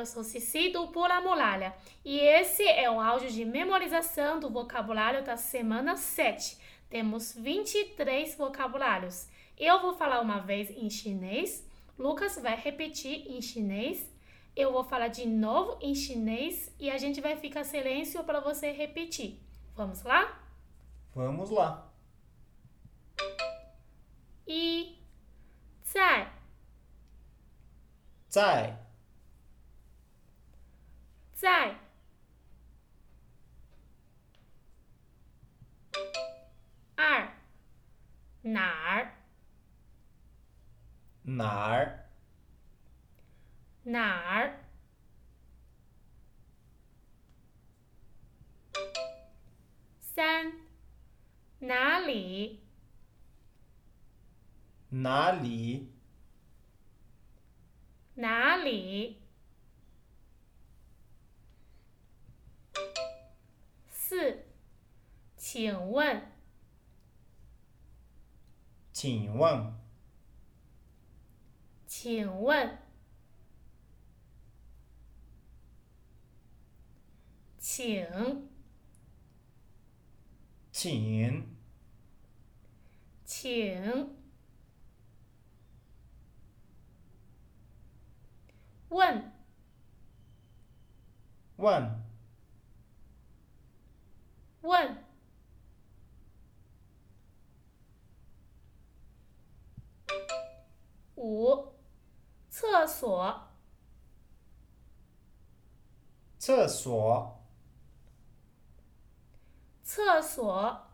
eu sou Cici do Pula Mulalha e esse é o áudio de memorização do vocabulário da semana 7. Temos 23 vocabulários. Eu vou falar uma vez em chinês, Lucas vai repetir em chinês, eu vou falar de novo em chinês e a gente vai ficar silêncio para você repetir. Vamos lá? Vamos lá. E, zai. 在。二。哪儿？哪儿？哪儿？三。哪里哪里？哪里四请问请问请问请请请问问问。五厕所。厕所。厕所。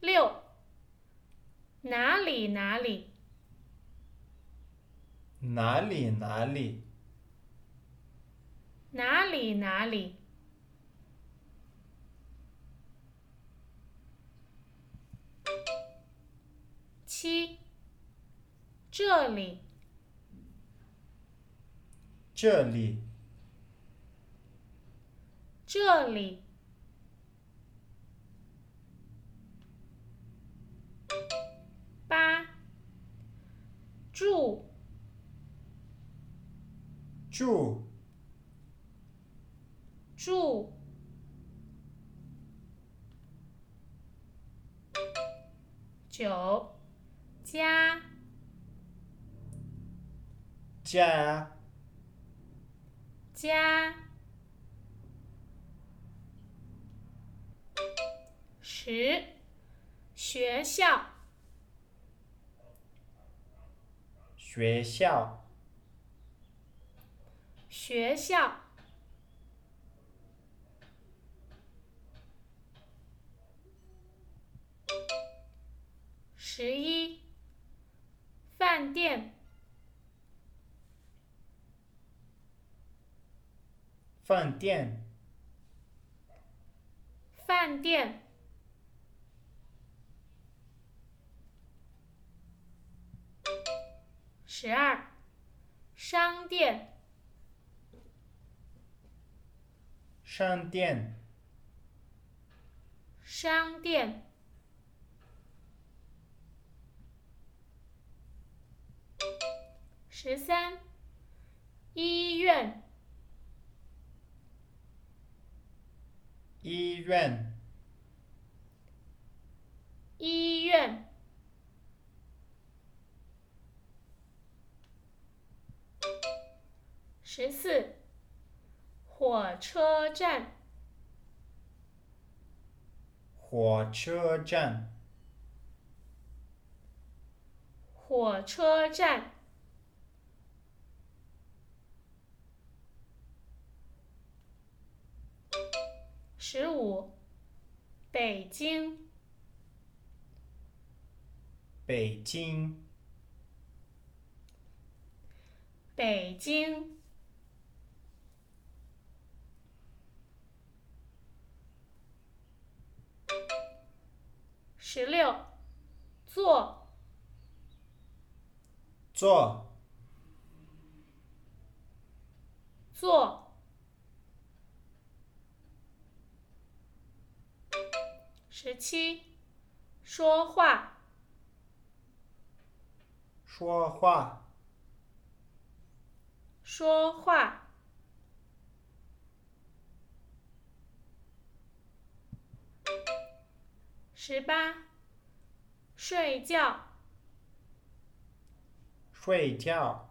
六哪里哪里哪里哪里？哪里哪里？七。这里。这里。这里住。住。九加家。加十学校。学校学校。十一饭店。饭店。饭店。十二商店商店。商店。十三。医院。医院。医院。十四火车站。火车站。火车站。十五。北京。北京。北京十六坐坐坐十七说话说话，说话，十八，睡觉，睡觉，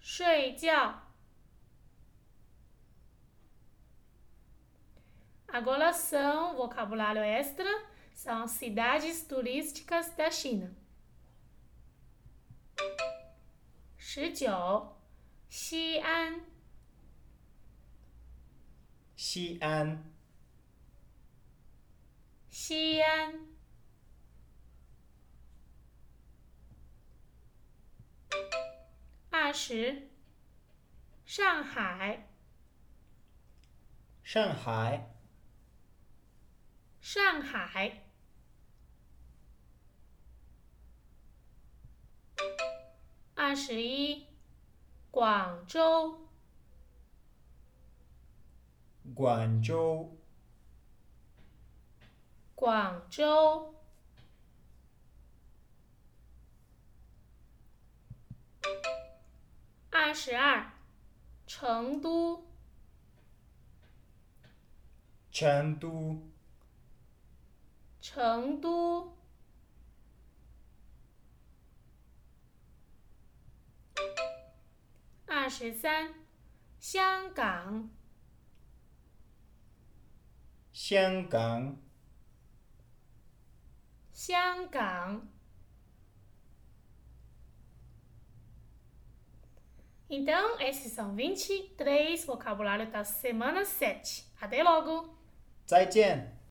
睡觉。Agora são vocabulário extra, são as cidades turísticas da China. 十九，西安，西安， 西安。二十，上海，上海，上海。二十一，广州，广州，广州。二十二，成都，成都，成都。二十三，香港，香港，香港。Então, esses são 23 vocabulário da semana 7. Até logo! 再见。